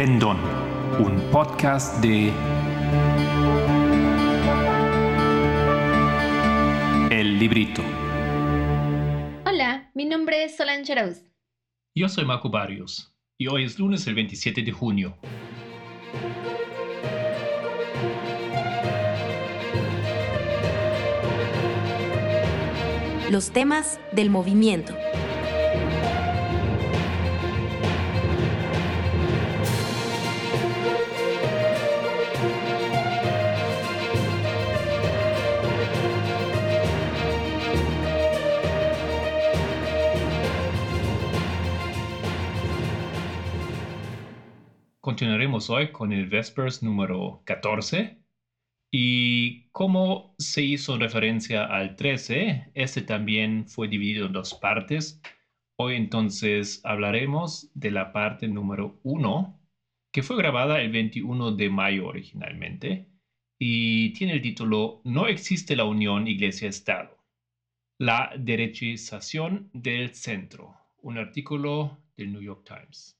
Pendón, un podcast de El Librito. Hola, mi nombre es Solange Arauz. Yo soy Marco Barrios y hoy es lunes el 27 de junio. Los temas del movimiento. Continuaremos hoy con el Vespers número 14 y como se hizo referencia al 13, este también fue dividido en dos partes. Hoy entonces hablaremos de la parte número 1, que fue grabada el 21 de mayo originalmente y tiene el título No existe la unión Iglesia-Estado. La derechización del centro, un artículo del New York Times.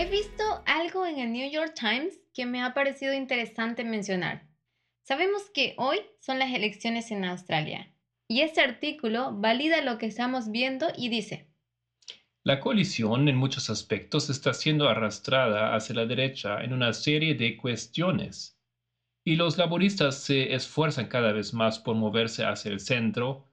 He visto algo en el New York Times que me ha parecido interesante mencionar. Sabemos que hoy son las elecciones en Australia y este artículo valida lo que estamos viendo y dice, La coalición en muchos aspectos está siendo arrastrada hacia la derecha en una serie de cuestiones y los laboristas se esfuerzan cada vez más por moverse hacia el centro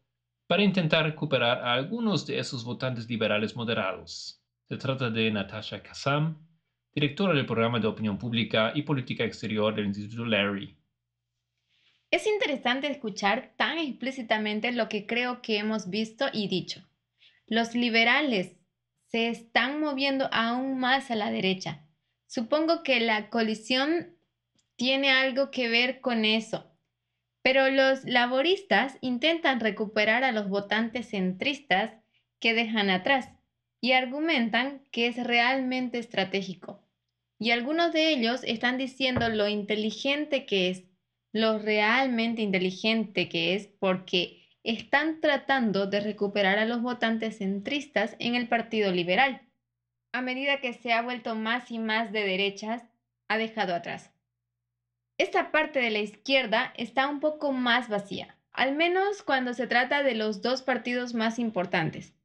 para intentar recuperar a algunos de esos votantes liberales moderados. Se trata de Natasha Kassam, directora del programa de opinión pública y política exterior del Instituto Larry. Es interesante escuchar tan explícitamente lo que creo que hemos visto y dicho. Los liberales se están moviendo aún más a la derecha. Supongo que la colisión tiene algo que ver con eso. Pero los laboristas intentan recuperar a los votantes centristas que dejan atrás y argumentan que es realmente estratégico. Y algunos de ellos están diciendo lo inteligente que es, lo realmente inteligente que es, porque están tratando de recuperar a los votantes centristas en el Partido Liberal. A medida que se ha vuelto más y más de derechas, ha dejado atrás. Esta parte de la izquierda está un poco más vacía, al menos cuando se trata de los dos partidos más importantes.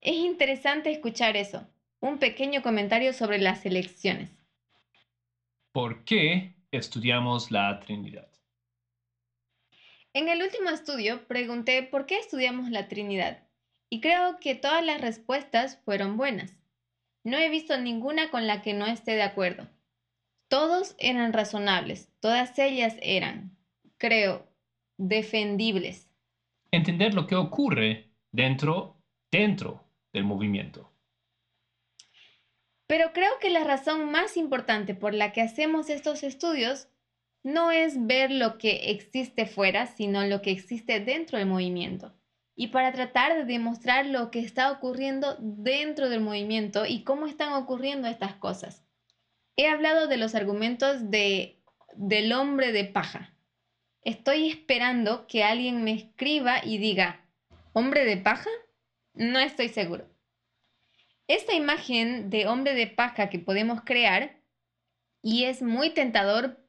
Es interesante escuchar eso. Un pequeño comentario sobre las elecciones. ¿Por qué estudiamos la Trinidad? En el último estudio pregunté por qué estudiamos la Trinidad y creo que todas las respuestas fueron buenas. No he visto ninguna con la que no esté de acuerdo. Todos eran razonables, todas ellas eran, creo, defendibles. Entender lo que ocurre dentro, dentro movimiento. Pero creo que la razón más importante por la que hacemos estos estudios no es ver lo que existe fuera, sino lo que existe dentro del movimiento. Y para tratar de demostrar lo que está ocurriendo dentro del movimiento y cómo están ocurriendo estas cosas. He hablado de los argumentos de, del hombre de paja. Estoy esperando que alguien me escriba y diga, ¿hombre de paja? No estoy seguro. Esta imagen de hombre de paja que podemos crear y es muy tentador,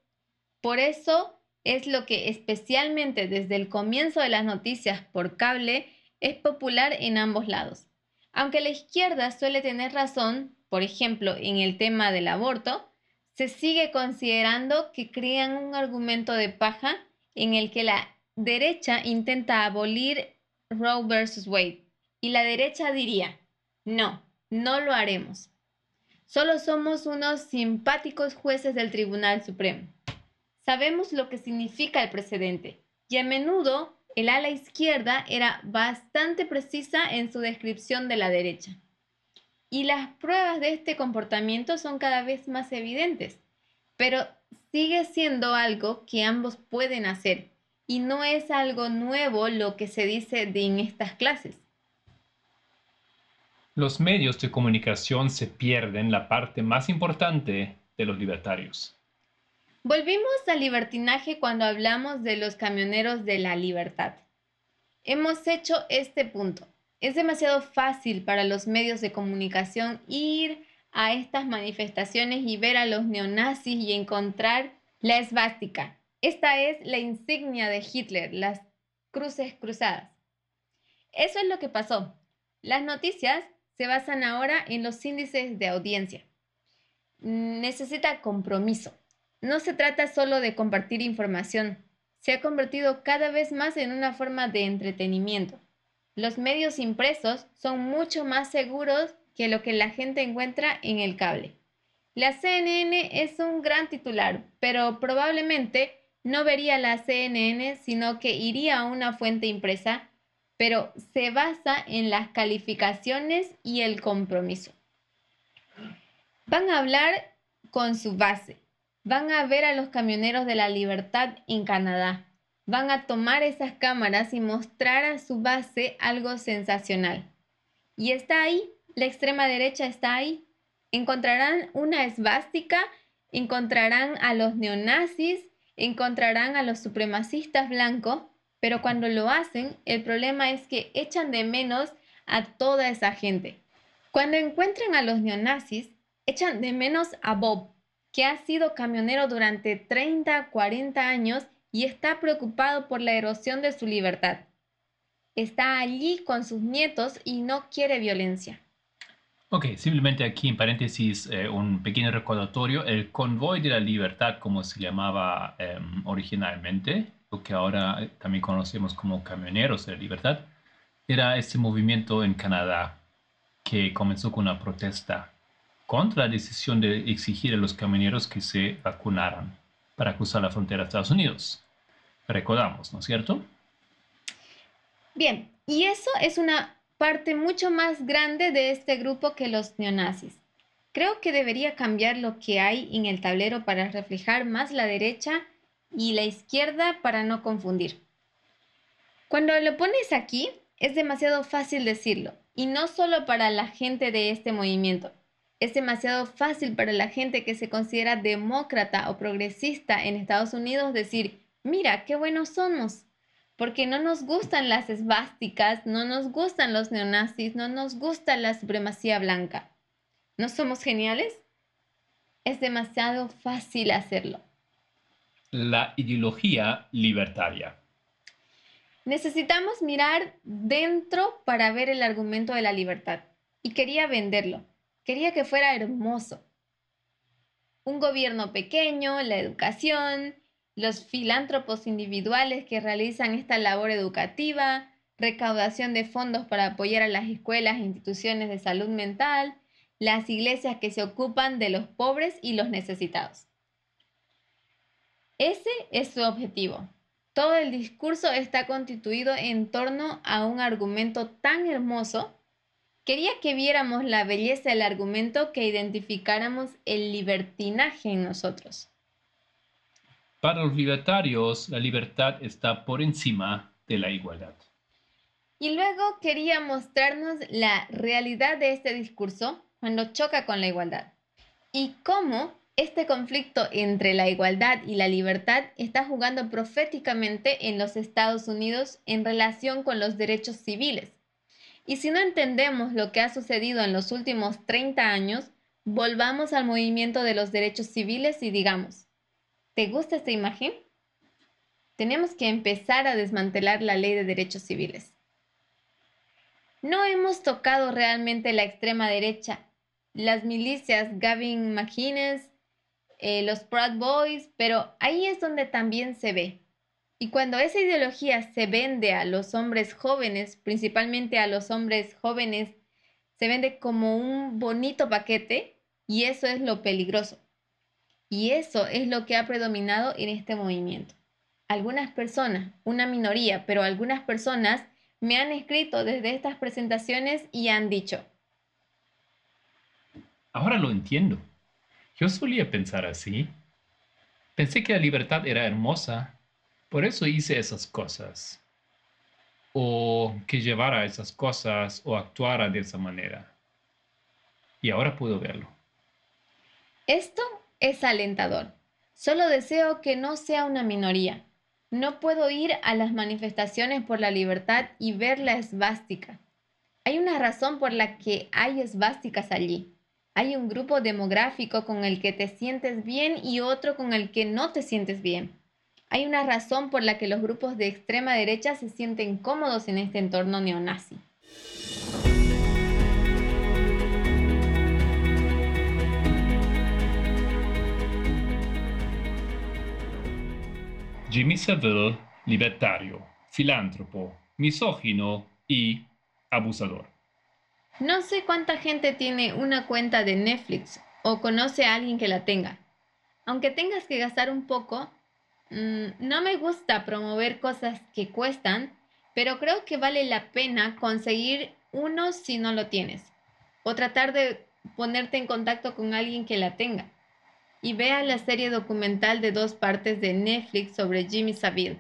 por eso es lo que especialmente desde el comienzo de las noticias por cable es popular en ambos lados. Aunque la izquierda suele tener razón, por ejemplo, en el tema del aborto, se sigue considerando que crean un argumento de paja en el que la derecha intenta abolir Roe versus Wade y la derecha diría, no, no lo haremos. Solo somos unos simpáticos jueces del Tribunal Supremo. Sabemos lo que significa el precedente y a menudo el ala izquierda era bastante precisa en su descripción de la derecha. Y las pruebas de este comportamiento son cada vez más evidentes, pero sigue siendo algo que ambos pueden hacer y no es algo nuevo lo que se dice en estas clases. Los medios de comunicación se pierden la parte más importante de los libertarios. Volvimos al libertinaje cuando hablamos de los camioneros de la libertad. Hemos hecho este punto. Es demasiado fácil para los medios de comunicación ir a estas manifestaciones y ver a los neonazis y encontrar la esvástica. Esta es la insignia de Hitler, las cruces cruzadas. Eso es lo que pasó. Las noticias se basan ahora en los índices de audiencia. Necesita compromiso. No se trata solo de compartir información. Se ha convertido cada vez más en una forma de entretenimiento. Los medios impresos son mucho más seguros que lo que la gente encuentra en el cable. La CNN es un gran titular, pero probablemente no vería la CNN, sino que iría a una fuente impresa, pero se basa en las calificaciones y el compromiso. Van a hablar con su base, van a ver a los camioneros de la libertad en Canadá, van a tomar esas cámaras y mostrar a su base algo sensacional. Y está ahí, la extrema derecha está ahí. Encontrarán una esvástica, encontrarán a los neonazis, encontrarán a los supremacistas blancos, pero cuando lo hacen, el problema es que echan de menos a toda esa gente. Cuando encuentran a los neonazis, echan de menos a Bob, que ha sido camionero durante 30, 40 años y está preocupado por la erosión de su libertad. Está allí con sus nietos y no quiere violencia. Ok, simplemente aquí en paréntesis eh, un pequeño recordatorio. El convoy de la libertad, como se llamaba em, originalmente, lo que ahora eh, también conocemos como camioneros de libertad, era este movimiento en Canadá que comenzó con una protesta contra la decisión de exigir a los camioneros que se vacunaran para cruzar la frontera a Estados Unidos. Recordamos, ¿no es cierto? Bien, y eso es una parte mucho más grande de este grupo que los neonazis. Creo que debería cambiar lo que hay en el tablero para reflejar más la derecha y la izquierda para no confundir. Cuando lo pones aquí, es demasiado fácil decirlo, y no solo para la gente de este movimiento. Es demasiado fácil para la gente que se considera demócrata o progresista en Estados Unidos decir, mira, qué buenos somos porque no nos gustan las esvásticas, no nos gustan los neonazis, no nos gusta la supremacía blanca. ¿No somos geniales? Es demasiado fácil hacerlo. La ideología libertaria. Necesitamos mirar dentro para ver el argumento de la libertad. Y quería venderlo. Quería que fuera hermoso. Un gobierno pequeño, la educación, los filántropos individuales que realizan esta labor educativa, recaudación de fondos para apoyar a las escuelas e instituciones de salud mental, las iglesias que se ocupan de los pobres y los necesitados. Ese es su objetivo. Todo el discurso está constituido en torno a un argumento tan hermoso. Quería que viéramos la belleza del argumento, que identificáramos el libertinaje en nosotros. Para los libertarios, la libertad está por encima de la igualdad. Y luego quería mostrarnos la realidad de este discurso cuando choca con la igualdad y cómo este conflicto entre la igualdad y la libertad está jugando proféticamente en los Estados Unidos en relación con los derechos civiles. Y si no entendemos lo que ha sucedido en los últimos 30 años, volvamos al movimiento de los derechos civiles y digamos, ¿Te gusta esta imagen? Tenemos que empezar a desmantelar la ley de derechos civiles. No hemos tocado realmente la extrema derecha, las milicias Gavin McInnes, eh, los Proud Boys, pero ahí es donde también se ve. Y cuando esa ideología se vende a los hombres jóvenes, principalmente a los hombres jóvenes, se vende como un bonito paquete y eso es lo peligroso. Y eso es lo que ha predominado en este movimiento. Algunas personas, una minoría, pero algunas personas me han escrito desde estas presentaciones y han dicho. Ahora lo entiendo. Yo solía pensar así. Pensé que la libertad era hermosa. Por eso hice esas cosas. O que llevara esas cosas o actuara de esa manera. Y ahora puedo verlo. Esto es alentador. Solo deseo que no sea una minoría. No puedo ir a las manifestaciones por la libertad y ver la esvástica. Hay una razón por la que hay esvásticas allí. Hay un grupo demográfico con el que te sientes bien y otro con el que no te sientes bien. Hay una razón por la que los grupos de extrema derecha se sienten cómodos en este entorno neonazi. Jimmy Savile, libertario, filántropo, misógino y abusador. No sé cuánta gente tiene una cuenta de Netflix o conoce a alguien que la tenga. Aunque tengas que gastar un poco, mm, no me gusta promover cosas que cuestan, pero creo que vale la pena conseguir uno si no lo tienes. O tratar de ponerte en contacto con alguien que la tenga. Y vea la serie documental de dos partes de Netflix sobre Jimmy Savile.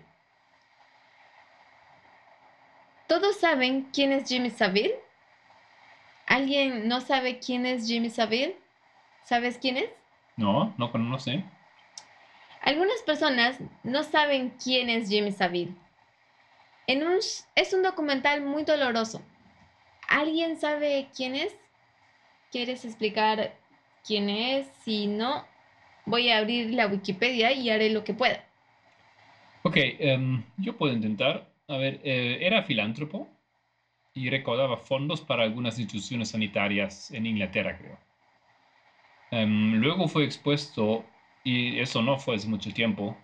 ¿Todos saben quién es Jimmy Savile? ¿Alguien no sabe quién es Jimmy Savile? ¿Sabes quién es? No, no, no sé. Algunas personas no saben quién es Jimmy Savile. En un, es un documental muy doloroso. ¿Alguien sabe quién es? ¿Quieres explicar quién es? Si no, voy a abrir la Wikipedia y haré lo que pueda. Ok, em, yo puedo intentar. A ver, eh, era filántropo y recaudaba fondos para algunas instituciones sanitarias en Inglaterra, creo. Em, luego fue expuesto, y eso no fue hace mucho tiempo,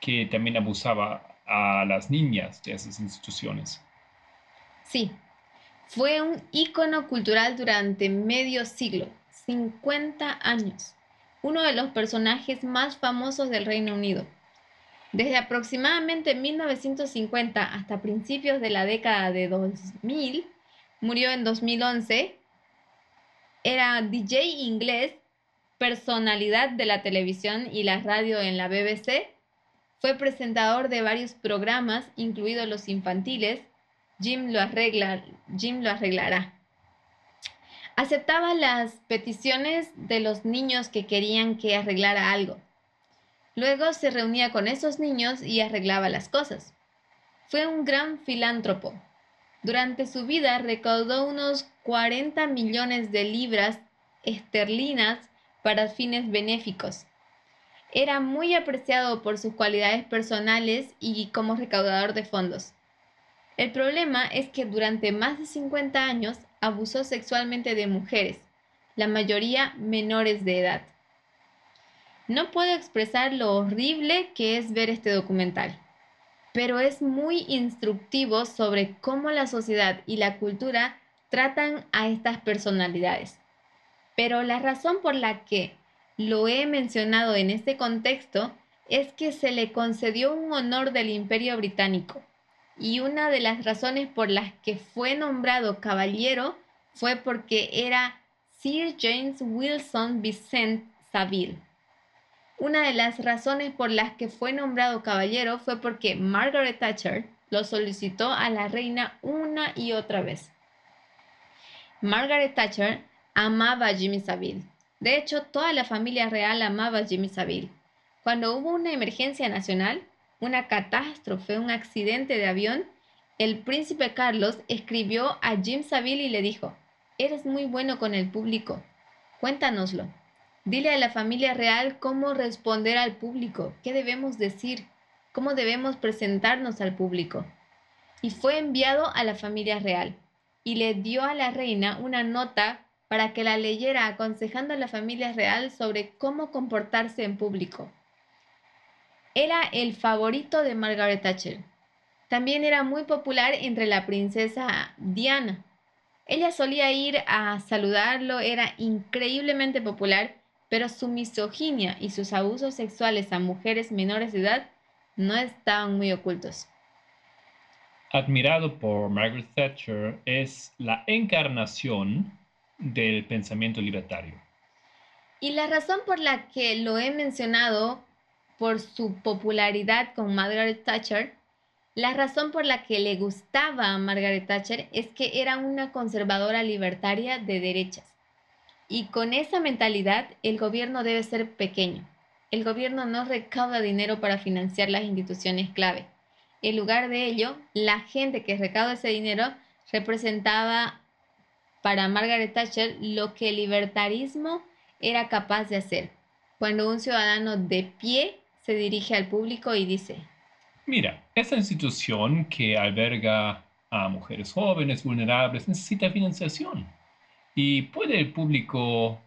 que también abusaba a las niñas de esas instituciones. Sí, fue un ícono cultural durante medio siglo, 50 años, uno de los personajes más famosos del Reino Unido. Desde aproximadamente 1950 hasta principios de la década de 2000, murió en 2011, era DJ inglés, personalidad de la televisión y la radio en la BBC, fue presentador de varios programas, incluidos los infantiles, Jim lo, arregla, Jim lo arreglará. Aceptaba las peticiones de los niños que querían que arreglara algo. Luego se reunía con esos niños y arreglaba las cosas. Fue un gran filántropo. Durante su vida recaudó unos 40 millones de libras esterlinas para fines benéficos. Era muy apreciado por sus cualidades personales y como recaudador de fondos. El problema es que durante más de 50 años abusó sexualmente de mujeres, la mayoría menores de edad. No puedo expresar lo horrible que es ver este documental, pero es muy instructivo sobre cómo la sociedad y la cultura tratan a estas personalidades. Pero la razón por la que lo he mencionado en este contexto es que se le concedió un honor del Imperio Británico y una de las razones por las que fue nombrado caballero fue porque era Sir James Wilson Vincent Saville. Una de las razones por las que fue nombrado caballero fue porque Margaret Thatcher lo solicitó a la reina una y otra vez. Margaret Thatcher amaba a Jimmy Savile. De hecho, toda la familia real amaba a Jimmy Savile. Cuando hubo una emergencia nacional, una catástrofe, un accidente de avión, el príncipe Carlos escribió a Jim Savile y le dijo, Eres muy bueno con el público, cuéntanoslo. Dile a la familia real cómo responder al público, qué debemos decir, cómo debemos presentarnos al público. Y fue enviado a la familia real y le dio a la reina una nota para que la leyera aconsejando a la familia real sobre cómo comportarse en público. Era el favorito de Margaret Thatcher. También era muy popular entre la princesa Diana. Ella solía ir a saludarlo, era increíblemente popular pero su misoginia y sus abusos sexuales a mujeres menores de edad no estaban muy ocultos. Admirado por Margaret Thatcher, es la encarnación del pensamiento libertario. Y la razón por la que lo he mencionado por su popularidad con Margaret Thatcher, la razón por la que le gustaba a Margaret Thatcher es que era una conservadora libertaria de derechas. Y con esa mentalidad, el gobierno debe ser pequeño. El gobierno no recauda dinero para financiar las instituciones clave. En lugar de ello, la gente que recauda ese dinero representaba para Margaret Thatcher lo que el libertarismo era capaz de hacer. Cuando un ciudadano de pie se dirige al público y dice, Mira, esa institución que alberga a mujeres jóvenes vulnerables necesita financiación. ¿Y puede el público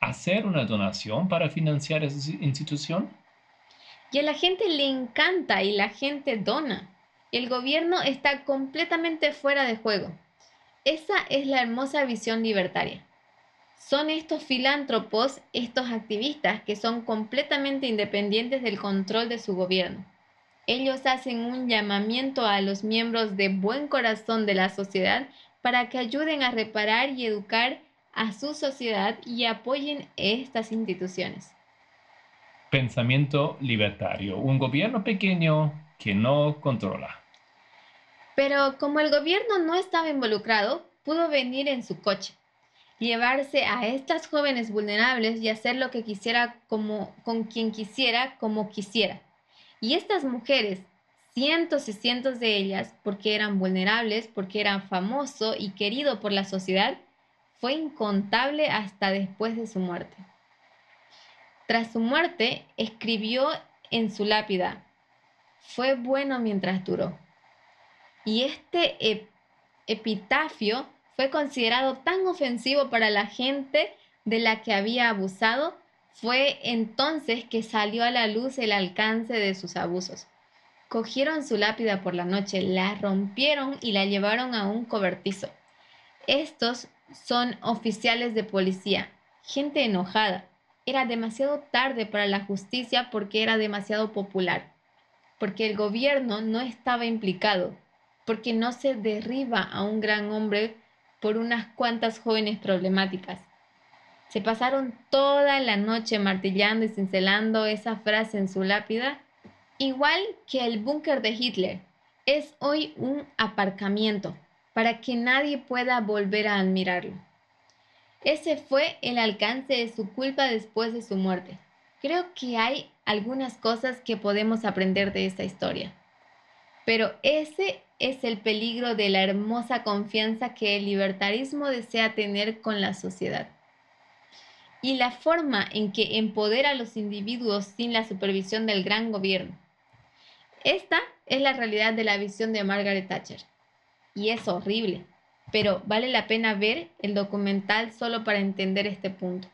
hacer una donación para financiar esa institución? Y a la gente le encanta y la gente dona. El gobierno está completamente fuera de juego. Esa es la hermosa visión libertaria. Son estos filántropos, estos activistas que son completamente independientes del control de su gobierno. Ellos hacen un llamamiento a los miembros de buen corazón de la sociedad para que ayuden a reparar y educar a su sociedad y apoyen estas instituciones. Pensamiento libertario, un gobierno pequeño que no controla. Pero como el gobierno no estaba involucrado, pudo venir en su coche, llevarse a estas jóvenes vulnerables y hacer lo que quisiera como con quien quisiera como quisiera. Y estas mujeres, cientos y cientos de ellas, porque eran vulnerables, porque eran famoso y querido por la sociedad, fue incontable hasta después de su muerte. Tras su muerte, escribió en su lápida, fue bueno mientras duró. Y este epitafio fue considerado tan ofensivo para la gente de la que había abusado, fue entonces que salió a la luz el alcance de sus abusos. Cogieron su lápida por la noche, la rompieron y la llevaron a un cobertizo. Estos son oficiales de policía, gente enojada, era demasiado tarde para la justicia porque era demasiado popular, porque el gobierno no estaba implicado, porque no se derriba a un gran hombre por unas cuantas jóvenes problemáticas. Se pasaron toda la noche martillando y cincelando esa frase en su lápida, igual que el búnker de Hitler. Es hoy un aparcamiento para que nadie pueda volver a admirarlo. Ese fue el alcance de su culpa después de su muerte. Creo que hay algunas cosas que podemos aprender de esta historia. Pero ese es el peligro de la hermosa confianza que el libertarismo desea tener con la sociedad. Y la forma en que empodera a los individuos sin la supervisión del gran gobierno. Esta es la realidad de la visión de Margaret Thatcher. Y es horrible pero vale la pena ver el documental solo para entender este punto.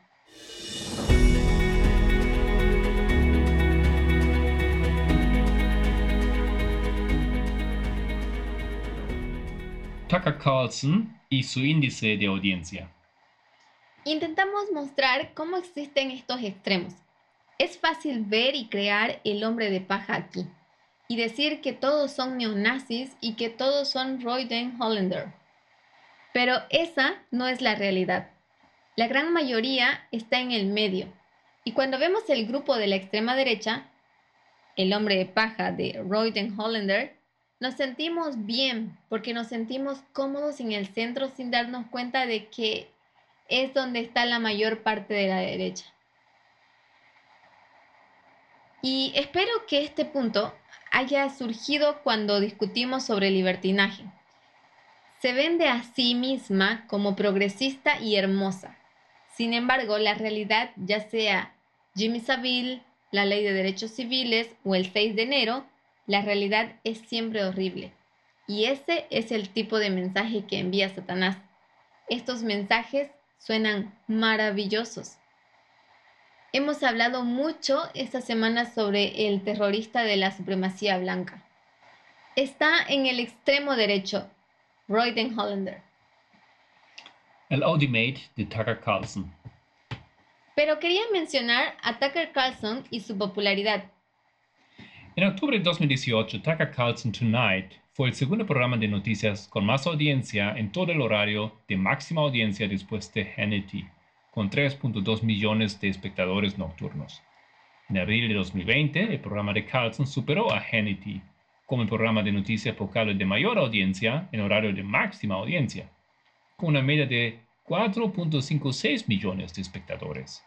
Tucker Carlson y su índice de audiencia. Intentamos mostrar cómo existen estos extremos. Es fácil ver y crear el hombre de paja aquí y decir que todos son neonazis y que todos son Royden Hollander pero esa no es la realidad. La gran mayoría está en el medio. Y cuando vemos el grupo de la extrema derecha, el hombre de paja de Royden Hollander, nos sentimos bien porque nos sentimos cómodos en el centro sin darnos cuenta de que es donde está la mayor parte de la derecha. Y espero que este punto haya surgido cuando discutimos sobre libertinaje se vende a sí misma como progresista y hermosa. Sin embargo, la realidad, ya sea Jimmy Savile, la ley de derechos civiles o el 6 de enero, la realidad es siempre horrible. Y ese es el tipo de mensaje que envía Satanás. Estos mensajes suenan maravillosos. Hemos hablado mucho esta semana sobre el terrorista de la supremacía blanca. Está en el extremo derecho Royden Hollander. El Audimate de Tucker Carlson. Pero quería mencionar a Tucker Carlson y su popularidad. En octubre de 2018, Tucker Carlson Tonight fue el segundo programa de noticias con más audiencia en todo el horario de máxima audiencia después de Hannity, con 3.2 millones de espectadores nocturnos. En abril de 2020, el programa de Carlson superó a Hannity como el programa de noticias focal de mayor audiencia en horario de máxima audiencia, con una media de 4.56 millones de espectadores.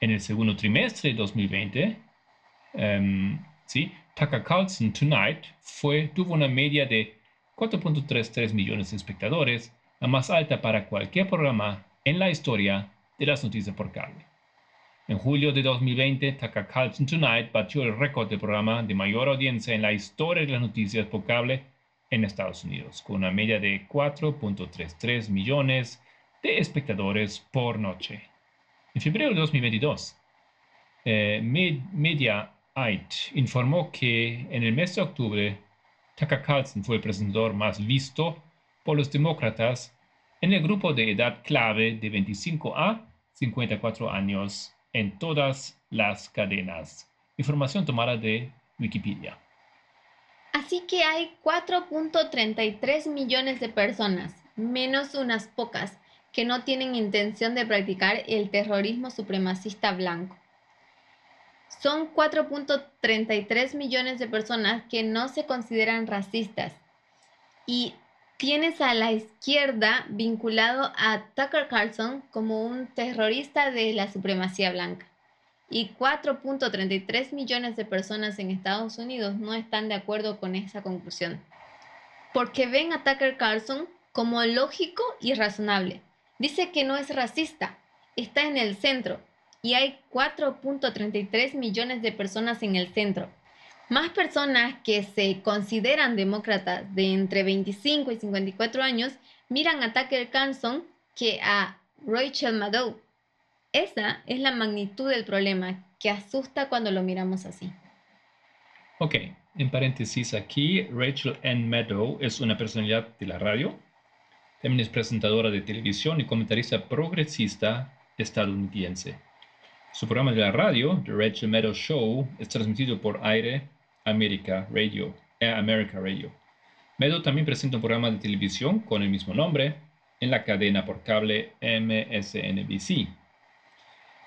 En el segundo trimestre de 2020, em, ¿sí? Tucker Carlson Tonight fue, tuvo una media de 4.33 millones de espectadores, la más alta para cualquier programa en la historia de las noticias por cable. En julio de 2020, Tucker Carlson Tonight batió el récord de programa de mayor audiencia en la historia de las noticias por cable en Estados Unidos, con una media de 4.33 millones de espectadores por noche. En febrero de 2022, eh, Mediaite informó que en el mes de octubre, Tucker Carlson fue el presentador más visto por los demócratas en el grupo de edad clave de 25 a 54 años en todas las cadenas. Información tomada de Wikipedia. Así que hay 4.33 millones de personas, menos unas pocas, que no tienen intención de practicar el terrorismo supremacista blanco. Son 4.33 millones de personas que no se consideran racistas. Y tienes a la izquierda vinculado a Tucker Carlson como un terrorista de la supremacía blanca. Y 4.33 millones de personas en Estados Unidos no están de acuerdo con esa conclusión. Porque ven a Tucker Carlson como lógico y razonable. Dice que no es racista, está en el centro y hay 4.33 millones de personas en el centro. Más personas que se consideran demócratas de entre 25 y 54 años miran a Tucker Carlson que a Rachel Maddow. Esa es la magnitud del problema que asusta cuando lo miramos así. Ok, en paréntesis aquí, Rachel N. Maddow es una personalidad de la radio también es presentadora de televisión y comentarista progresista estadounidense. Su programa de la radio, The Rachel Maddow Show, es transmitido por Aire America Radio. Eh, America Radio. También presenta un programa de televisión con el mismo nombre en la cadena por cable MSNBC.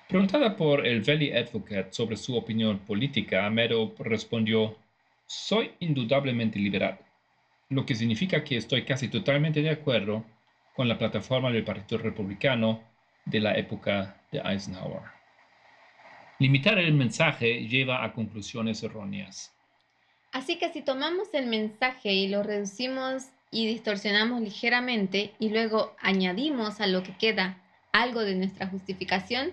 Preguntada por el Valley Advocate sobre su opinión política, Meadow respondió, soy indudablemente liberal lo que significa que estoy casi totalmente de acuerdo con la plataforma del Partido Republicano de la época de Eisenhower. Limitar el mensaje lleva a conclusiones erróneas. Así que si tomamos el mensaje y lo reducimos y distorsionamos ligeramente y luego añadimos a lo que queda algo de nuestra justificación,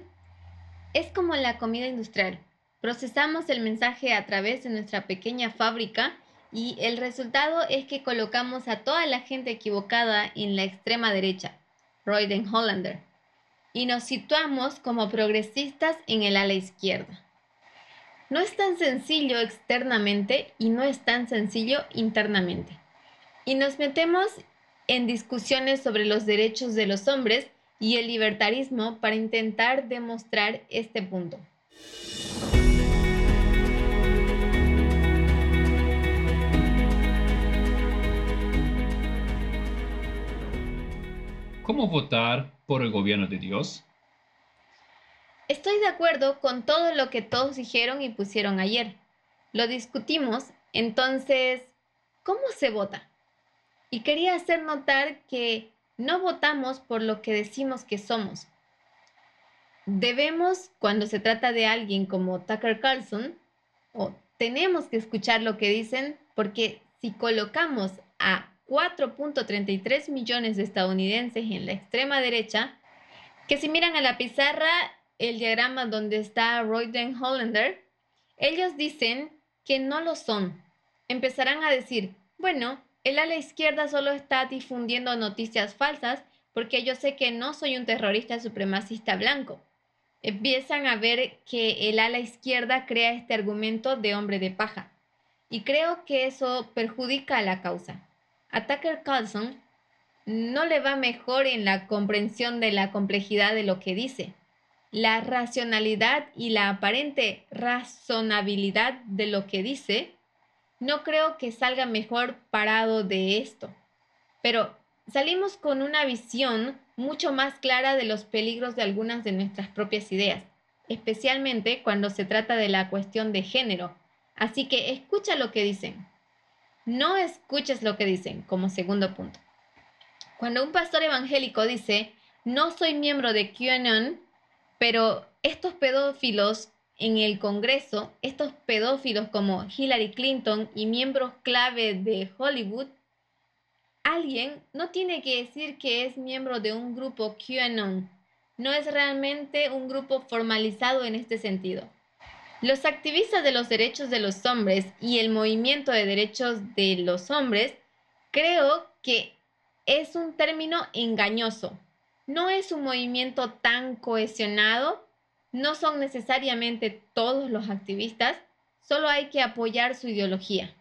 es como la comida industrial. Procesamos el mensaje a través de nuestra pequeña fábrica y el resultado es que colocamos a toda la gente equivocada en la extrema derecha, Royden Hollander, y nos situamos como progresistas en el ala izquierda. No es tan sencillo externamente y no es tan sencillo internamente. Y nos metemos en discusiones sobre los derechos de los hombres y el libertarismo para intentar demostrar este punto. ¿Cómo votar por el gobierno de Dios? Estoy de acuerdo con todo lo que todos dijeron y pusieron ayer. Lo discutimos, entonces, ¿cómo se vota? Y quería hacer notar que no votamos por lo que decimos que somos. Debemos, cuando se trata de alguien como Tucker Carlson, o tenemos que escuchar lo que dicen, porque si colocamos a 4.33 millones de estadounidenses en la extrema derecha, que si miran a la pizarra el diagrama donde está Royden Hollander, ellos dicen que no lo son. Empezarán a decir, bueno, el ala izquierda solo está difundiendo noticias falsas porque yo sé que no soy un terrorista supremacista blanco. Empiezan a ver que el ala izquierda crea este argumento de hombre de paja. Y creo que eso perjudica a la causa. A Carlson no le va mejor en la comprensión de la complejidad de lo que dice. La racionalidad y la aparente razonabilidad de lo que dice, no creo que salga mejor parado de esto. Pero salimos con una visión mucho más clara de los peligros de algunas de nuestras propias ideas, especialmente cuando se trata de la cuestión de género. Así que escucha lo que dicen. No escuches lo que dicen como segundo punto. Cuando un pastor evangélico dice, no soy miembro de QAnon, pero estos pedófilos en el Congreso, estos pedófilos como Hillary Clinton y miembros clave de Hollywood, alguien no tiene que decir que es miembro de un grupo QAnon. No es realmente un grupo formalizado en este sentido. Los activistas de los derechos de los hombres y el movimiento de derechos de los hombres creo que es un término engañoso. No es un movimiento tan cohesionado, no son necesariamente todos los activistas, solo hay que apoyar su ideología.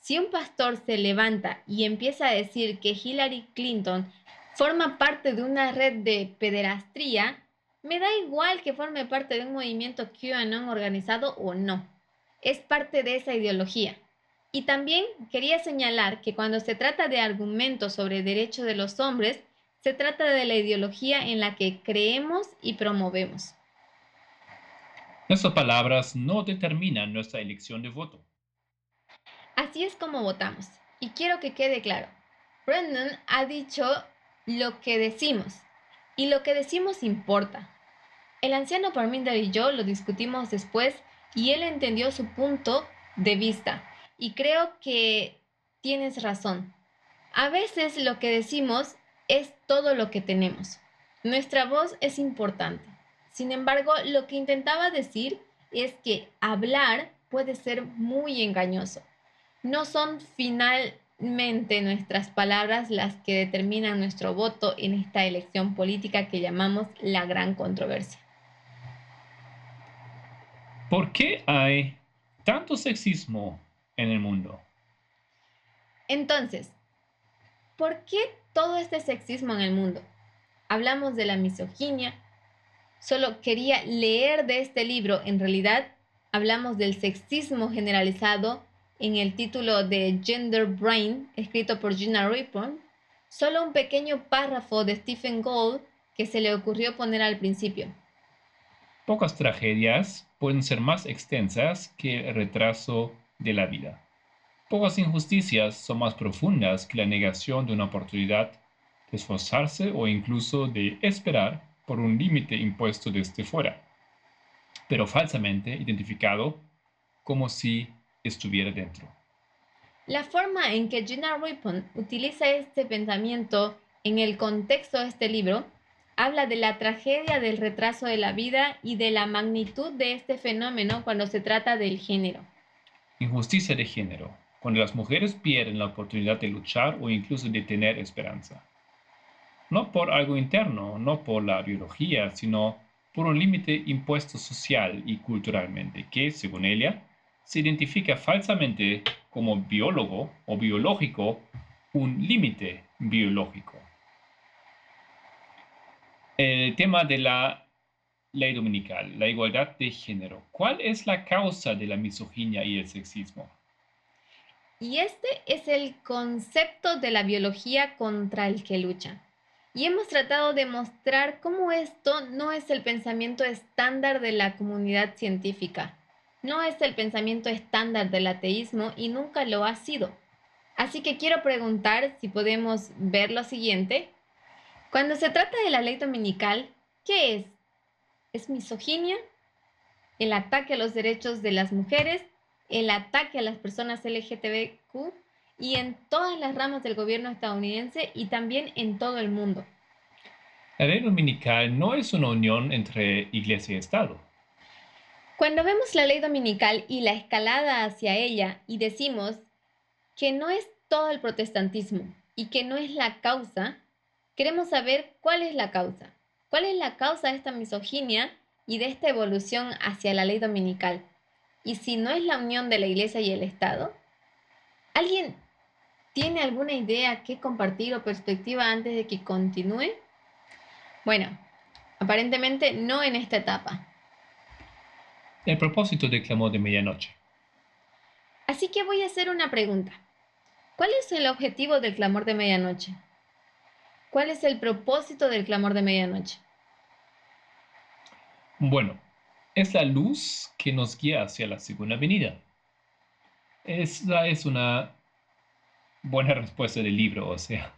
Si un pastor se levanta y empieza a decir que Hillary Clinton forma parte de una red de pederastría, me da igual que forme parte de un movimiento QAnon organizado o no. Es parte de esa ideología. Y también quería señalar que cuando se trata de argumentos sobre derechos de los hombres, se trata de la ideología en la que creemos y promovemos. Nuestras palabras no determinan nuestra elección de voto. Así es como votamos. Y quiero que quede claro. Brendan ha dicho lo que decimos. Y lo que decimos importa. El anciano Parminder y yo lo discutimos después y él entendió su punto de vista. Y creo que tienes razón. A veces lo que decimos es todo lo que tenemos. Nuestra voz es importante. Sin embargo, lo que intentaba decir es que hablar puede ser muy engañoso. No son finalmente nuestras palabras las que determinan nuestro voto en esta elección política que llamamos la gran controversia. ¿Por qué hay tanto sexismo en el mundo? Entonces, ¿por qué todo este sexismo en el mundo? Hablamos de la misoginia. Solo quería leer de este libro. En realidad, hablamos del sexismo generalizado en el título de Gender Brain, escrito por Gina Rippon. Solo un pequeño párrafo de Stephen Gould que se le ocurrió poner al principio. Pocas tragedias pueden ser más extensas que el retraso de la vida. Pocas injusticias son más profundas que la negación de una oportunidad de esforzarse o incluso de esperar por un límite impuesto desde fuera, pero falsamente identificado como si estuviera dentro. La forma en que Gina Rippon utiliza este pensamiento en el contexto de este libro habla de la tragedia del retraso de la vida y de la magnitud de este fenómeno cuando se trata del género. Injusticia de género, cuando las mujeres pierden la oportunidad de luchar o incluso de tener esperanza. No por algo interno, no por la biología, sino por un límite impuesto social y culturalmente, que, según ella, se identifica falsamente como biólogo o biológico un límite biológico. El tema de la ley dominical, la igualdad de género. ¿Cuál es la causa de la misoginia y el sexismo? Y este es el concepto de la biología contra el que lucha. Y hemos tratado de mostrar cómo esto no es el pensamiento estándar de la comunidad científica, no es el pensamiento estándar del ateísmo y nunca lo ha sido. Así que quiero preguntar si podemos ver lo siguiente. Cuando se trata de la ley dominical, ¿qué es? ¿Es misoginia? ¿El ataque a los derechos de las mujeres? El ataque a las personas LGTBQ y en todas las ramas del gobierno estadounidense y también en todo el mundo. La ley dominical no es una unión entre iglesia y Estado. Cuando vemos la ley dominical y la escalada hacia ella y decimos que no es todo el protestantismo y que no es la causa, queremos saber cuál es la causa. ¿Cuál es la causa de esta misoginia y de esta evolución hacia la ley dominical? Y si no es la unión de la iglesia y el Estado? ¿Alguien tiene alguna idea que compartir o perspectiva antes de que continúe? Bueno, aparentemente no en esta etapa. El propósito del clamor de medianoche. Así que voy a hacer una pregunta. ¿Cuál es el objetivo del clamor de medianoche? ¿Cuál es el propósito del clamor de medianoche? Bueno, es la luz que nos guía hacia la segunda venida. Esa es una buena respuesta del libro, o sea,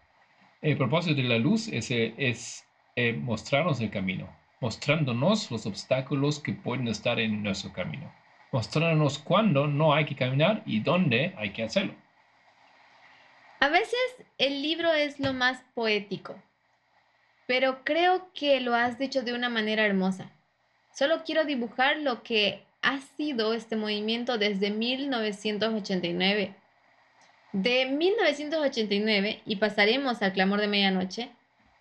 el propósito de la luz es, eh, mostrarnos el camino, mostrándonos los obstáculos que pueden estar en nuestro camino, mostrándonos cuándo no hay que caminar y dónde hay que hacerlo. A veces el libro es lo más poético, pero creo que lo has dicho de una manera hermosa. Solo quiero dibujar lo que ha sido este movimiento desde 1989. De 1989, y pasaremos al clamor de medianoche,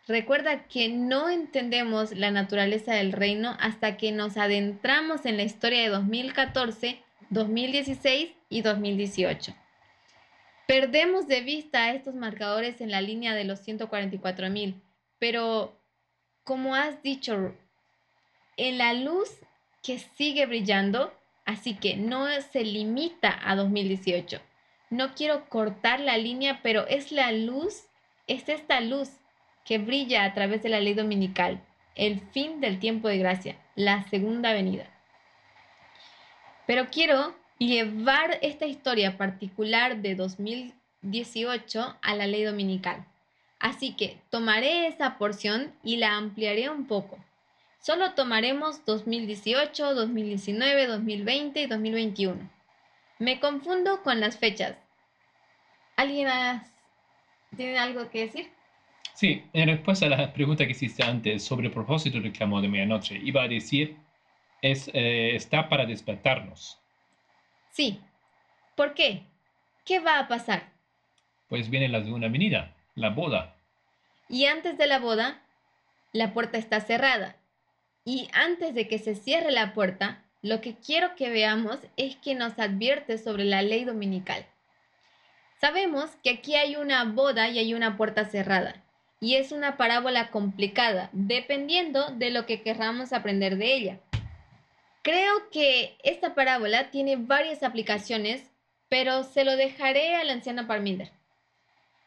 recuerda que no entendemos la naturaleza del reino hasta que nos adentramos en la historia de 2014, 2016 y 2018. Perdemos de vista estos marcadores en la línea de los 144 mil, pero como has dicho, en la luz que sigue brillando, así que no se limita a 2018 no quiero cortar la línea, pero es la luz, es esta luz que brilla a través de la ley dominical, el fin del tiempo de gracia, la segunda venida. Pero quiero llevar esta historia particular de 2018 a la ley dominical. Así que tomaré esa porción y la ampliaré un poco. Solo tomaremos 2018, 2019, 2020 y 2021. Me confundo con las fechas. ¿Alguien tiene algo que decir? Sí, en respuesta a la pregunta que hiciste antes sobre el propósito del clamor de medianoche, iba a decir, es, eh, está para despertarnos. Sí. ¿Por qué? ¿Qué va a pasar? Pues viene la segunda venida, la boda. Y antes de la boda, la puerta está cerrada. Y antes de que se cierre la puerta, lo que quiero que veamos es que nos advierte sobre la ley dominical. Sabemos que aquí hay una boda y hay una puerta cerrada, y es una parábola complicada, dependiendo de lo que querramos aprender de ella. Creo que esta parábola tiene varias aplicaciones, pero se lo dejaré al anciano Parminder.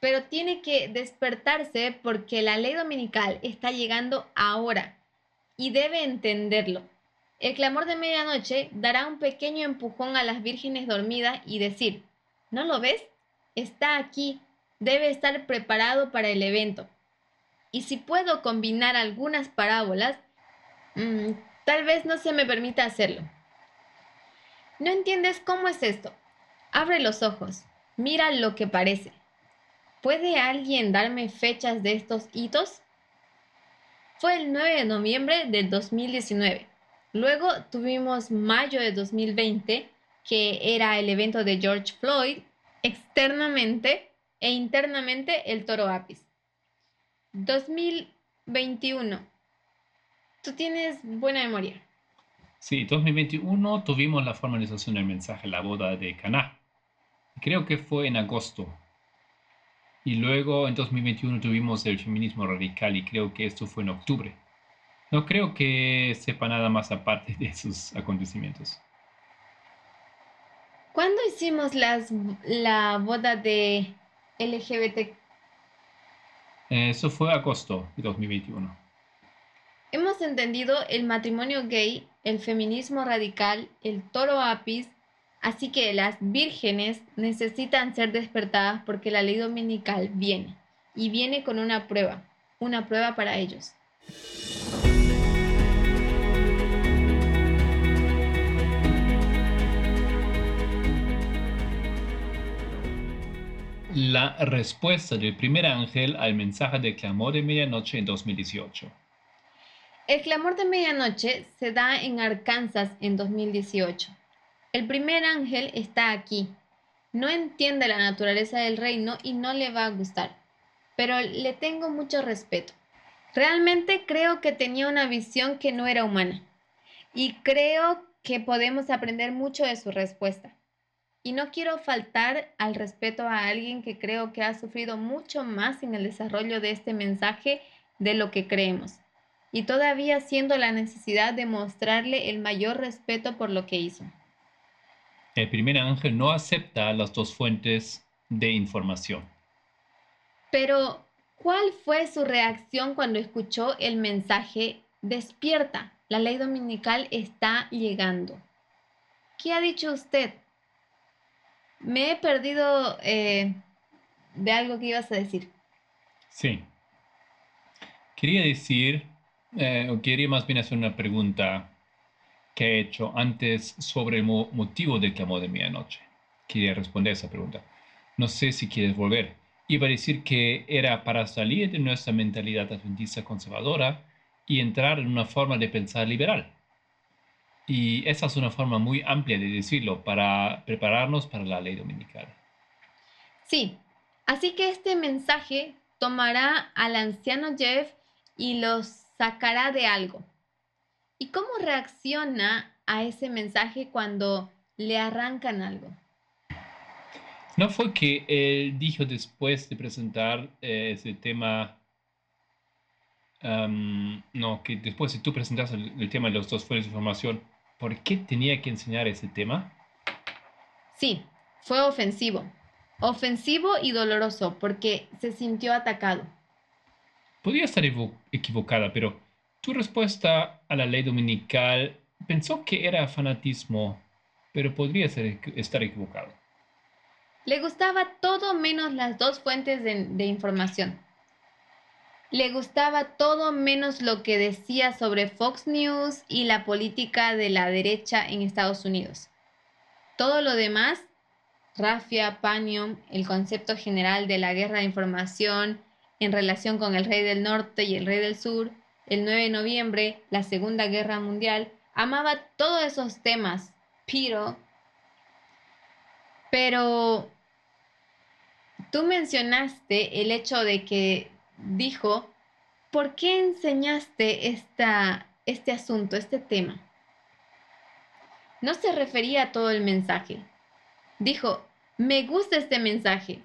Pero tiene que despertarse porque la ley dominical está llegando ahora y debe entenderlo. El clamor de medianoche dará un pequeño empujón a las vírgenes dormidas y decir, ¿no lo ves? está aquí, debe estar preparado para el evento. Y si puedo combinar algunas parábolas, mm, tal vez no se me permita hacerlo. ¿No entiendes cómo es esto? Abre los ojos, mira lo que parece. ¿Puede alguien darme fechas de estos hitos? Fue el 9 de noviembre del 2019. Luego tuvimos mayo de 2020, que era el evento de George Floyd, externamente e internamente el toro apis. 2021. Tú tienes buena memoria. Sí, 2021 tuvimos la formalización del mensaje, la boda de Caná. Creo que fue en agosto. Y luego en 2021 tuvimos el feminismo radical y creo que esto fue en octubre. No creo que sepa nada más aparte de esos acontecimientos. ¿Cuándo hicimos las, la boda de LGBT? Eso fue agosto de 2021. Hemos entendido el matrimonio gay, el feminismo radical, el toro apis, así que las vírgenes necesitan ser despertadas porque la ley dominical viene y viene con una prueba, una prueba para ellos. la respuesta del primer ángel al mensaje del clamor de medianoche en 2018. El clamor de medianoche se da en Arkansas en 2018. El primer ángel está aquí. No entiende la naturaleza del reino y no le va a gustar, pero le tengo mucho respeto. Realmente creo que tenía una visión que no era humana y creo que podemos aprender mucho de su respuesta. Y no quiero faltar al respeto a alguien que creo que ha sufrido mucho más en el desarrollo de este mensaje de lo que creemos. Y todavía siendo la necesidad de mostrarle el mayor respeto por lo que hizo. El primer ángel no acepta las dos fuentes de información. Pero, ¿cuál fue su reacción cuando escuchó el mensaje Despierta, la ley dominical está llegando? ¿Qué ha dicho usted? Me he perdido eh, de algo que ibas a decir. Sí. Quería decir, eh, o quería más bien hacer una pregunta que he hecho antes sobre el mo- motivo del clamor de medianoche. Quería responder esa pregunta. No sé si quieres volver. Iba a decir que era para salir de nuestra mentalidad adventista conservadora y entrar en una forma de pensar liberal. Y esa es una forma muy amplia de decirlo para prepararnos para la ley dominical. Sí, así que este mensaje tomará al anciano Jeff y los sacará de algo. ¿Y cómo reacciona a ese mensaje cuando le arrancan algo? ¿No fue que él dijo después de presentar eh, ese tema, am, no, que después de tú presentas el, el tema de los dos fuentes de información, ¿por qué tenía que enseñar ese tema? Sí, fue ofensivo. Ofensivo y doloroso porque se sintió atacado. Podría estar equivocada, pero tu respuesta a la ley dominical pensó que era fanatismo, pero podría estar equivocado. Le gustaba todo menos las dos fuentes de, información. Le gustaba todo menos lo que decía sobre Fox News y la política de la derecha en Estados Unidos. Todo lo demás, Rafia, Panion, el concepto general de la guerra de información en relación con el rey del norte y el rey del sur, el 9 de noviembre, la Segunda Guerra Mundial, amaba todos esos temas, pero pero tú mencionaste el hecho de que dijo, ¿por qué enseñaste esta, este asunto, este tema? No se refería a todo el mensaje. Dijo, me gusta este mensaje.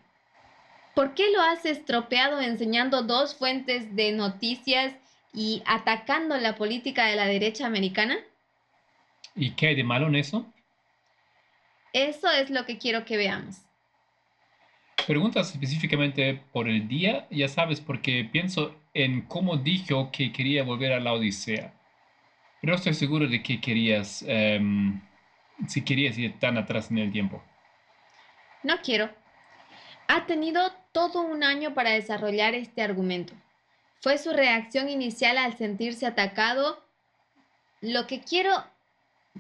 ¿Por qué lo has estropeado enseñando dos fuentes de noticias y atacando la política de la derecha americana? ¿Y qué hay de malo en eso? Eso es lo que quiero que veamos. Preguntas específicamente por el día, ya sabes, porque pienso en cómo dijo que quería volver a la Odisea. Pero no estoy seguro de que querías, em, si querías ir tan atrás en el tiempo. No quiero. Ha tenido todo un año para desarrollar este argumento. Fue su reacción inicial al sentirse atacado. Lo que quiero,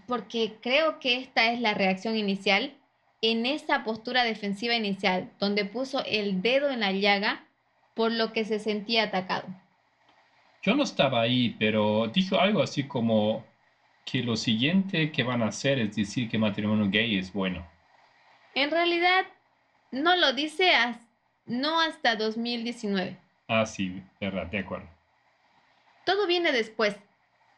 porque creo que esta es la reacción inicial, en esa postura defensiva inicial, donde puso el dedo en la llaga por lo que se sentía atacado. Yo no estaba ahí, pero dijo algo así como que lo siguiente que van a hacer es decir que matrimonio gay es bueno. En realidad, no lo dice as- no hasta 2019. Ah, sí, verdad, de acuerdo. Todo viene después.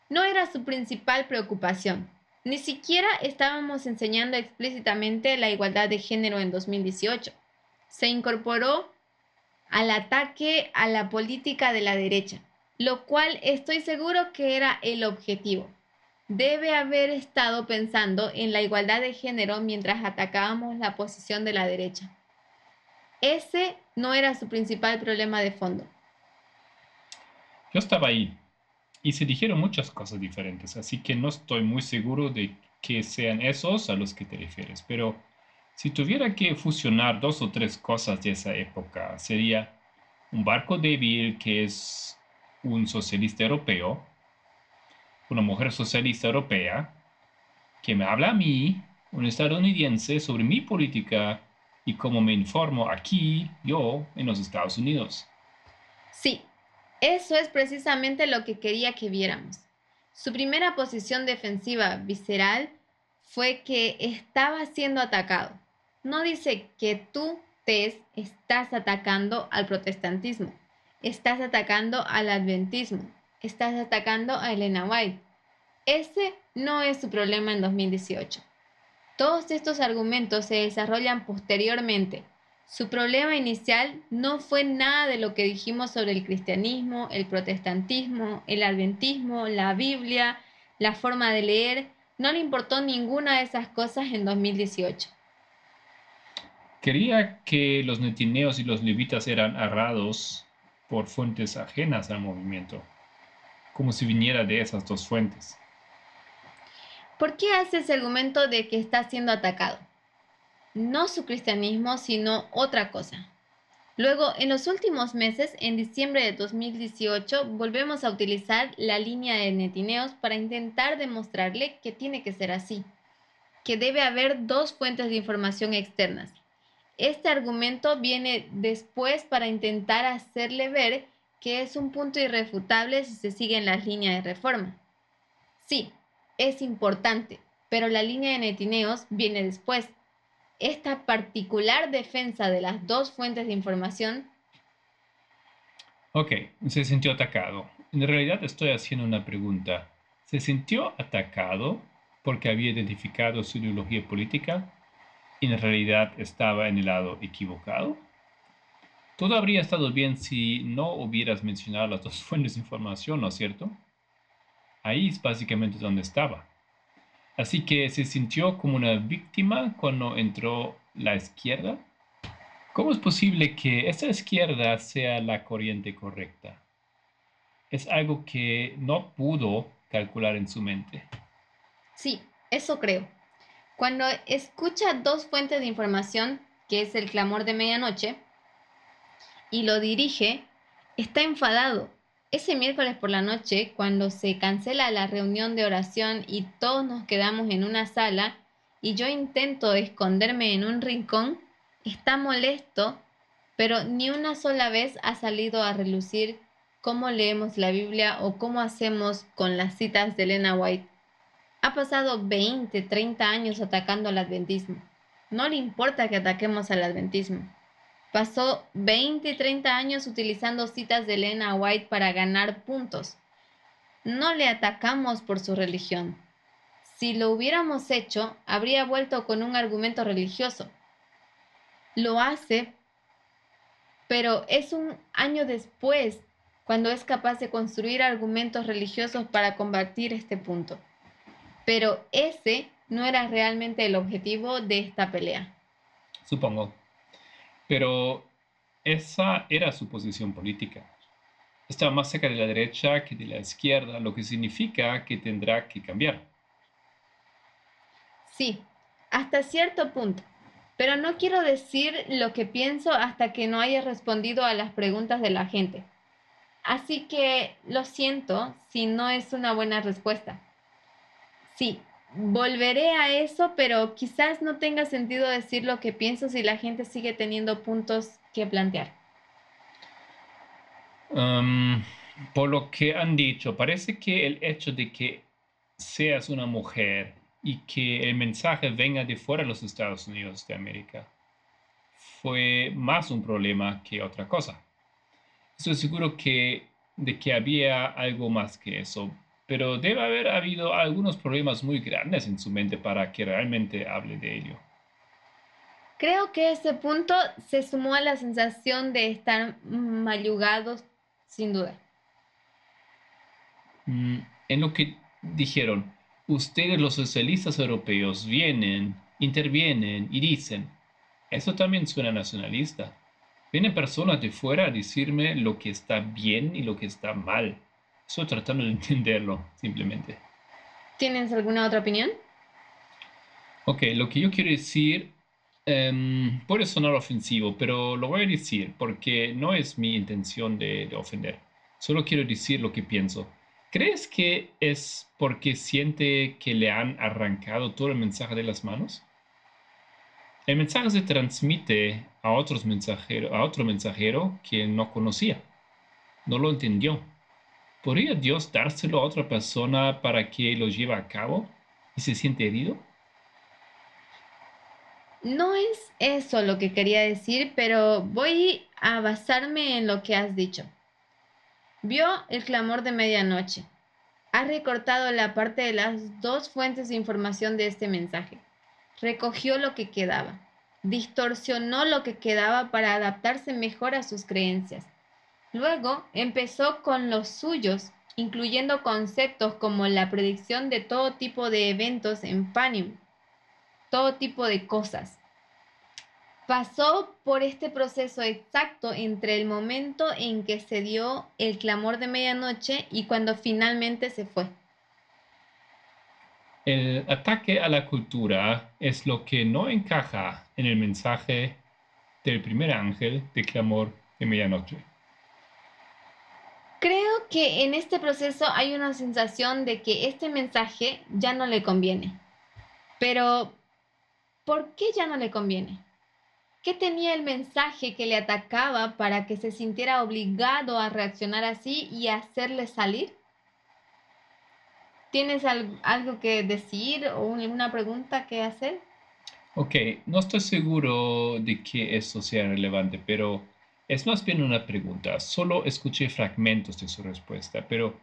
No era su principal preocupación. Ni siquiera estábamos enseñando explícitamente la igualdad de género en 2018. Se incorporó al ataque a la política de la derecha, lo cual estoy seguro que era el objetivo. Debe haber estado pensando en la igualdad de género mientras atacábamos la posición de la derecha. Ese no era su principal problema de fondo. Yo estaba ahí y se dijeron muchas cosas diferentes, así que no estoy muy seguro de que sean esos a los que te refieres, pero si tuviera que fusionar dos o tres cosas de esa época, sería un barco débil que es un socialista europeo, una mujer socialista europea, que me habla a mí, un estadounidense, sobre mi política y cómo me informo aquí, yo, en los Estados Unidos. Sí, eso es precisamente lo que quería que viéramos. Su primera posición defensiva visceral fue que estaba siendo atacado. No dice que tú, Tess, estás atacando al protestantismo, estás atacando al adventismo, estás atacando a Elena White. Ese no es su problema en 2018. Todos estos argumentos se desarrollan posteriormente. Su problema inicial no fue nada de lo que dijimos sobre el cristianismo, el protestantismo, el adventismo, la Biblia, la forma de leer. No le importó ninguna de esas cosas en 2018. Quería que los netineos y los levitas eran arrados por fuentes ajenas al movimiento, como si viniera de esas dos fuentes. ¿Por qué hace ese argumento de que está siendo atacado? No su cristianismo, sino otra cosa. Luego, en los últimos meses, en diciembre de 2018, volvemos a utilizar la línea de Netineos para intentar demostrarle que tiene que ser así, que debe haber dos fuentes de información externas. Este argumento viene después para intentar hacerle ver que es un punto irrefutable si se siguen las líneas de reforma. Sí, es importante, pero la línea de Netineos viene después esta particular defensa de las dos fuentes de información? Ok, se sintió atacado. En realidad estoy haciendo una pregunta. ¿Se sintió atacado porque había identificado su ideología política y en realidad estaba en el lado equivocado? Todo habría estado bien si no hubieras mencionado las dos fuentes de información, ¿no es cierto? Ahí es básicamente donde estaba. Así que se sintió como una víctima cuando entró la izquierda. ¿Cómo es posible que esa izquierda sea la corriente correcta? Es algo que no pudo calcular en su mente. Sí, eso creo. Cuando escucha dos fuentes de información, que es el clamor de medianoche, y lo dirige, está enfadado ese miércoles por la noche, cuando se cancela la reunión de oración y todos nos quedamos en una sala y yo intento esconderme en un rincón, está molesto, pero ni una sola vez ha salido a relucir cómo leemos la Biblia o cómo hacemos con las citas de Elena White. Ha pasado 20, 30 años atacando al adventismo. No le importa que ataquemos al adventismo. Pasó 20 y 30 años utilizando citas de Elena White para ganar puntos. No le atacamos por su religión. Si lo hubiéramos hecho, habría vuelto con un argumento religioso. Lo hace, pero es un año después cuando es capaz de construir argumentos religiosos para combatir este punto. Pero ese no era realmente el objetivo de esta pelea. Supongo. Pero esa era su posición política. Estaba más cerca de la derecha que de la izquierda, lo que significa que tendrá que cambiar. Sí, hasta cierto punto. Pero no quiero decir lo que pienso hasta que no haya respondido a las preguntas de la gente. Así que lo siento si no es una buena respuesta. Sí, volveré a eso, pero quizás no tenga sentido decir lo que pienso si la gente sigue teniendo puntos que plantear. por lo que han dicho, parece que el hecho de que seas una mujer y que el mensaje venga de fuera de los Estados Unidos de América fue más un problema que otra cosa. Estoy seguro de que había algo más que eso, pero debe haber habido algunos problemas muy grandes en su mente para que realmente hable de ello. Creo que ese punto se sumó a la sensación de estar mayugados, sin duda. Mm, en lo que dijeron, ustedes los socialistas europeos vienen, intervienen y dicen, eso también suena nacionalista. Vienen personas de fuera a decirme lo que está bien y lo que está mal. Estoy tratando de entenderlo, simplemente. ¿Tienes alguna otra opinión? Ok, lo que yo quiero decir em, puede sonar ofensivo, pero lo voy a decir porque no es mi intención de, de ofender. Solo quiero decir lo que pienso. ¿Crees que es porque siente que le han arrancado todo el mensaje de las manos? El mensaje se transmite a, otros mensajero, a otro mensajero que no conocía. No lo entendió. ¿Podría Dios dárselo a otra persona para que lo lleve a cabo y se siente herido? No es eso lo que quería decir, pero voy a basarme en lo que has dicho. Vio el clamor de medianoche. Ha recortado la parte de las dos fuentes de información de este mensaje. Recogió lo que quedaba. Distorsionó lo que quedaba para adaptarse mejor a sus creencias Luego empezó con los suyos, incluyendo conceptos como la predicción de todo tipo de eventos en Panium, todo tipo de cosas. Pasó por este proceso exacto entre el momento en que se dio el clamor de medianoche y cuando finalmente se fue. El ataque a la cultura es lo que no encaja en el mensaje del primer ángel de clamor de medianoche. Que en este proceso hay una sensación de que este mensaje ya no le conviene. Pero, ¿por qué ya no le conviene? ¿Qué tenía el mensaje que le atacaba para que se sintiera obligado a reaccionar así y hacerle salir? ¿Tienes algo que decir o una pregunta que hacer? Ok, no estoy seguro de que esto sea relevante, pero es más bien una pregunta. Solo escuché fragmentos de su respuesta, pero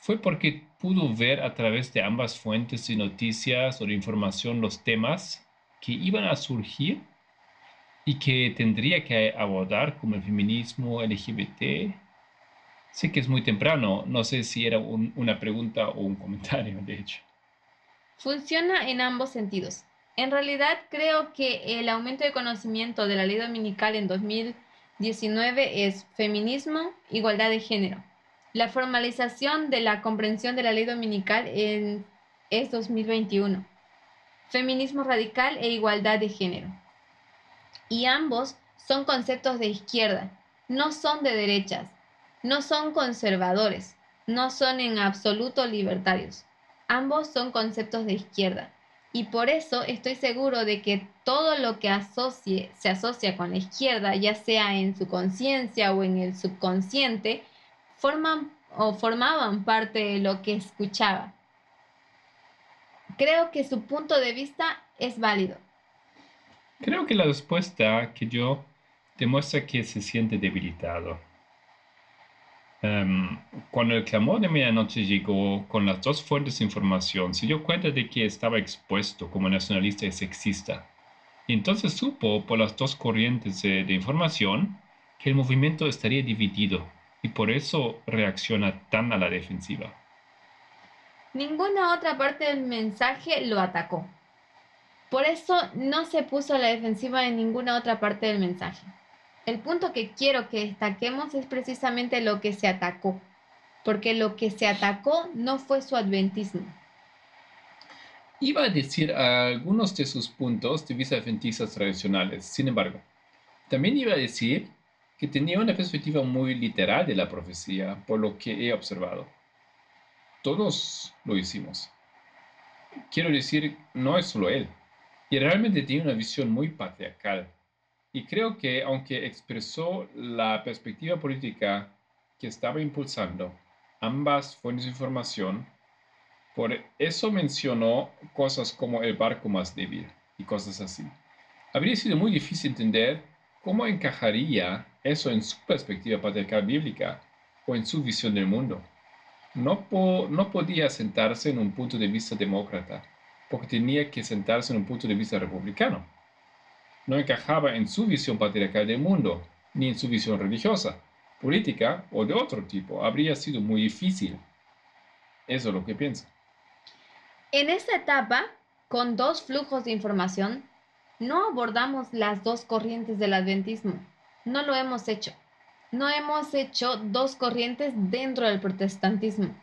fue porque pudo ver a través de ambas fuentes de noticias o de información los temas que iban a surgir y que tendría que abordar como el feminismo LGBT. Sé que es muy temprano, no sé si era una pregunta o un comentario, de hecho. Funciona en ambos sentidos. En realidad creo que el aumento de conocimiento de la ley dominical en 2000 19 es feminismo, igualdad de género. La formalización de la comprensión de la ley dominical en, es 2021. Feminismo radical e igualdad de género. Y ambos son conceptos de izquierda, no son de derechas, no son conservadores, no son en absoluto libertarios. Ambos son conceptos de izquierda. Y por eso estoy seguro de que todo lo que asocie, se asocia con la izquierda, ya sea en su conciencia o en el subconsciente, forman o formaban parte de lo que escuchaba. Creo que su punto de vista es válido. Creo que la respuesta que yo demuestra que se siente debilitado. Em, cuando el clamor de medianoche llegó con las dos fuentes de información, se dio cuenta de que estaba expuesto como nacionalista y sexista. Y entonces supo por las dos corrientes de, de información que el movimiento estaría dividido y por eso reacciona tan a la defensiva. Ninguna otra parte del mensaje lo atacó. Por eso no se puso a la defensiva en ninguna otra parte del mensaje. El punto que quiero que destaquemos es precisamente lo que se atacó, porque lo que se atacó no fue su adventismo. Iba a decir algunos de sus puntos de vista adventistas tradicionales, sin embargo, también iba a decir que tenía una perspectiva muy literal de la profecía, por lo que he observado. Todos lo hicimos. Quiero decir, no es solo él. Y realmente tiene una visión muy patriarcal y creo que aunque expresó la perspectiva política que estaba impulsando ambas fuentes de información, por eso mencionó cosas como el barco más débil y cosas así. Habría sido muy difícil entender cómo encajaría eso en su perspectiva patriarcal bíblica o en su visión del mundo. No, no podía sentarse en un punto de vista demócrata, porque tenía que sentarse en un punto de vista republicano no encajaba en su visión patriarcal del mundo, ni en su visión religiosa, política o de otro tipo. Habría sido muy difícil. Eso es lo que pienso. En esta etapa, con dos flujos de información, no abordamos las dos corrientes del adventismo. No lo hemos hecho. No hemos hecho dos corrientes dentro del protestantismo.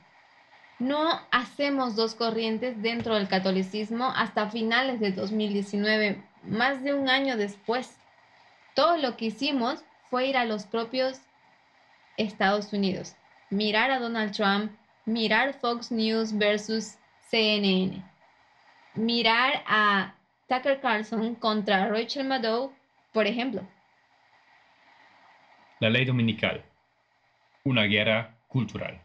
No hacemos dos corrientes dentro del catolicismo hasta finales de 2019, más de un año después. Todo lo que hicimos fue ir a los propios Estados Unidos, mirar a Donald Trump, mirar Fox News versus CNN, mirar a Tucker Carlson contra Rachel Maddow, por ejemplo. La ley dominical, una guerra cultural.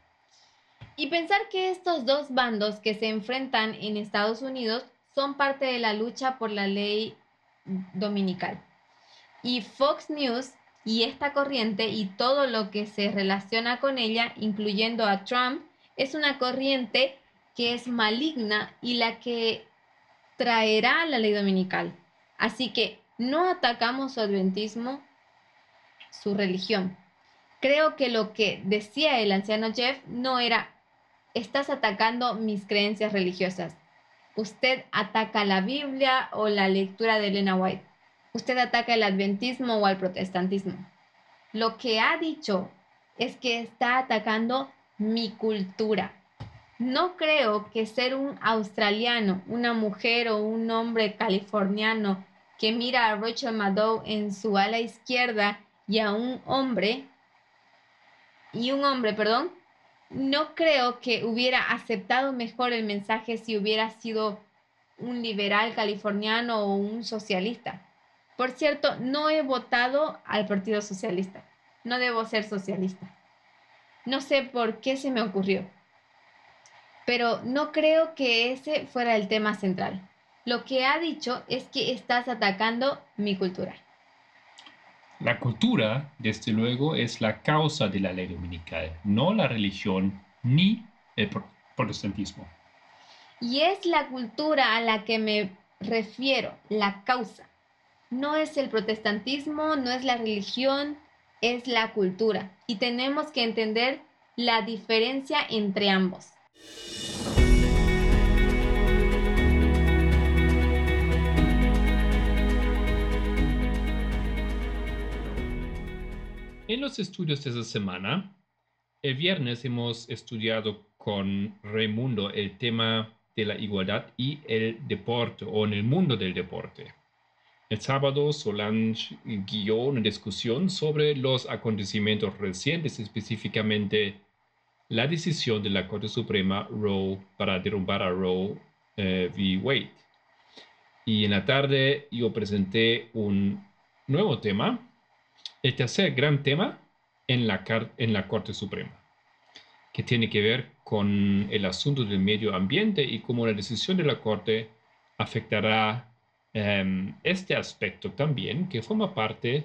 Y pensar que estos dos bandos que se enfrentan en Estados Unidos son parte de la lucha por la ley dominical. Y Fox News y esta corriente y todo lo que se relaciona con ella, incluyendo a Trump, es una corriente que es maligna y la que traerá la ley dominical. Así que no atacamos su adventismo, su religión. Creo que lo que decía el anciano Jeff no era, estás atacando mis creencias religiosas, Usted ataca la Biblia o la lectura de Elena White. Usted ataca el adventismo o al protestantismo. Lo que ha dicho es que está atacando mi cultura. No creo que ser un australiano, una mujer o un hombre californiano que mira a Rachel Maddow en su ala izquierda y a un hombre, y un hombre, perdón, no creo que hubiera aceptado mejor el mensaje si hubiera sido un liberal californiano o un socialista. Por cierto, no he votado al Partido Socialista. No debo ser socialista. No sé por qué se me ocurrió. Pero no creo que ese fuera el tema central. Lo que ha dicho es que estás atacando mi cultura. La cultura, desde luego, es la causa de la ley dominical, no la religión ni el protestantismo. Y es la cultura a la que me refiero, la causa. No es el protestantismo, no es la religión, es la cultura. Y tenemos que entender la diferencia entre ambos. En los estudios de esta semana, el viernes hemos estudiado con Raimundo el tema de la igualdad y el deporte o en el mundo del deporte. El sábado Solange guió una discusión sobre los acontecimientos recientes, específicamente la decisión de la Corte Suprema Roe para derrumbar a Roe eh, v. Wade. Y en la tarde yo presenté un nuevo tema el tercer gran tema en la, en la Corte Suprema, que tiene que ver con el asunto del medio ambiente y cómo la decisión de la Corte afectará em, este aspecto también, que forma parte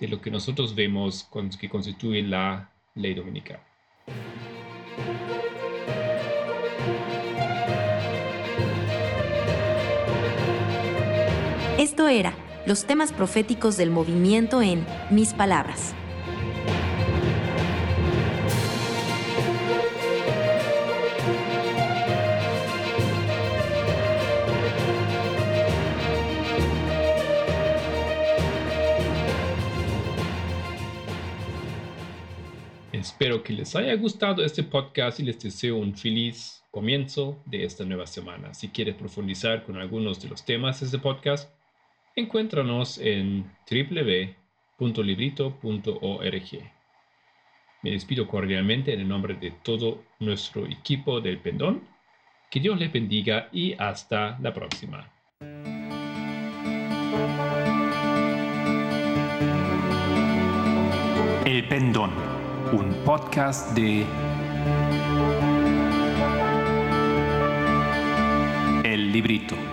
de lo que nosotros vemos con, que constituye la ley dominical. Esto era los temas proféticos del movimiento en Mis Palabras. Espero que les haya gustado este podcast y les deseo un feliz comienzo de esta nueva semana. Si quieres profundizar con algunos de los temas de este podcast, encuéntranos en www.librito.org. Me despido cordialmente en el nombre de todo nuestro equipo del Pendón. Que Dios les bendiga y hasta la próxima. El Pendón, un podcast de El Librito.